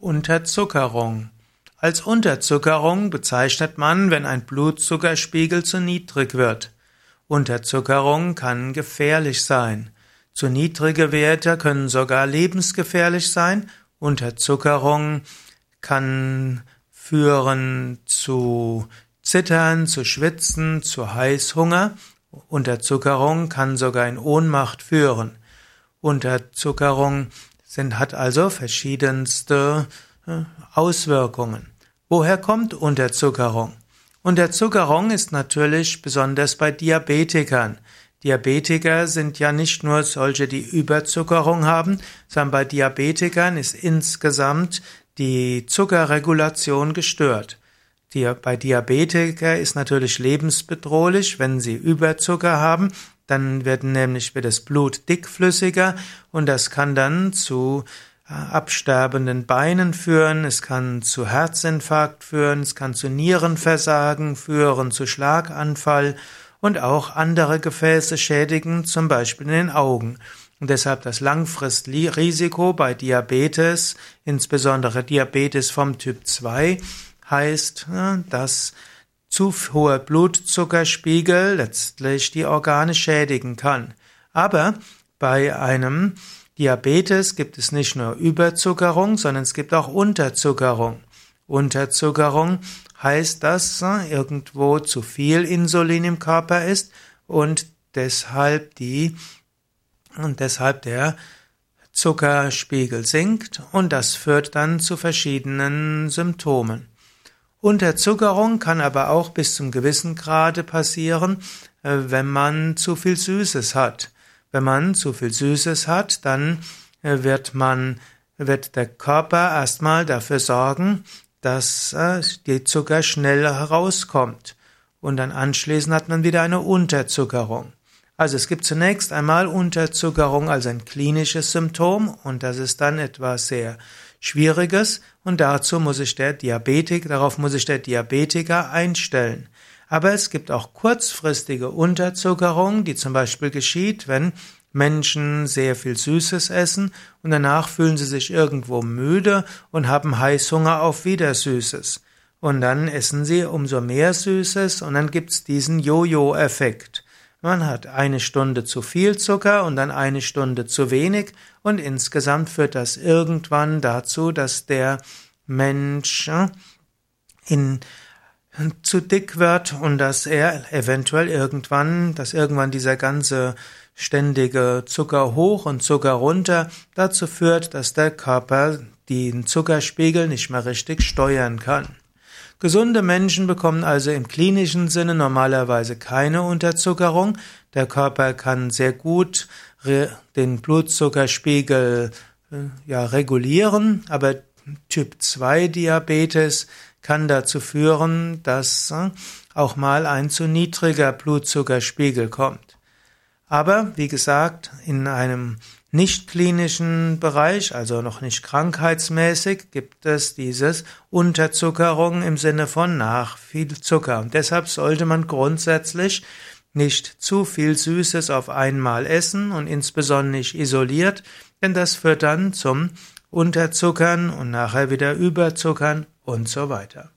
Unterzuckerung. Als Unterzuckerung bezeichnet man, wenn ein Blutzuckerspiegel zu niedrig wird. Unterzuckerung kann gefährlich sein. Zu niedrige Werte können sogar lebensgefährlich sein. Unterzuckerung kann führen zu Zittern, zu Schwitzen, zu Heißhunger. Unterzuckerung kann sogar in Ohnmacht führen. Unterzuckerung sind, hat also verschiedenste äh, Auswirkungen. Woher kommt Unterzuckerung? Unterzuckerung ist natürlich besonders bei Diabetikern. Diabetiker sind ja nicht nur solche, die Überzuckerung haben, sondern bei Diabetikern ist insgesamt die Zuckerregulation gestört. Bei Diabetiker ist natürlich lebensbedrohlich, wenn sie Überzucker haben, dann wird nämlich wird das Blut dickflüssiger und das kann dann zu äh, absterbenden Beinen führen, es kann zu Herzinfarkt führen, es kann zu Nierenversagen führen, zu Schlaganfall und auch andere Gefäße schädigen, zum Beispiel in den Augen. Und deshalb das Langfristrisiko bei Diabetes, insbesondere Diabetes vom Typ 2, heißt, äh, dass zu hoher Blutzuckerspiegel letztlich die Organe schädigen kann. Aber bei einem Diabetes gibt es nicht nur Überzuckerung, sondern es gibt auch Unterzuckerung. Unterzuckerung heißt, dass irgendwo zu viel Insulin im Körper ist und deshalb die und deshalb der Zuckerspiegel sinkt und das führt dann zu verschiedenen Symptomen. Unterzuckerung kann aber auch bis zum gewissen Grade passieren, äh, wenn man zu viel Süßes hat. Wenn man zu viel Süßes hat, dann äh, wird man, wird der Körper erstmal dafür sorgen, dass äh, die Zucker schnell herauskommt. Und dann anschließend hat man wieder eine Unterzuckerung. Also es gibt zunächst einmal Unterzuckerung als ein klinisches Symptom und das ist dann etwas sehr Schwieriges und dazu muss sich der Diabetik, darauf muss sich der Diabetiker einstellen. Aber es gibt auch kurzfristige Unterzuckerung, die zum Beispiel geschieht, wenn Menschen sehr viel Süßes essen und danach fühlen sie sich irgendwo müde und haben Heißhunger auf wieder Süßes. Und dann essen sie umso mehr Süßes und dann gibt's diesen Jojo-Effekt. Man hat eine Stunde zu viel Zucker und dann eine Stunde zu wenig und insgesamt führt das irgendwann dazu, dass der Mensch in zu dick wird und dass er eventuell irgendwann, dass irgendwann dieser ganze ständige Zucker hoch und Zucker runter dazu führt, dass der Körper den Zuckerspiegel nicht mehr richtig steuern kann. Gesunde Menschen bekommen also im klinischen Sinne normalerweise keine Unterzuckerung. Der Körper kann sehr gut den Blutzuckerspiegel äh, ja, regulieren, aber Typ 2 Diabetes kann dazu führen, dass äh, auch mal ein zu niedriger Blutzuckerspiegel kommt. Aber wie gesagt, in einem nicht klinischen Bereich, also noch nicht krankheitsmäßig, gibt es dieses Unterzuckerung im Sinne von nach viel Zucker. Und deshalb sollte man grundsätzlich nicht zu viel Süßes auf einmal essen und insbesondere nicht isoliert, denn das führt dann zum Unterzuckern und nachher wieder Überzuckern und so weiter.